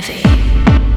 heavy.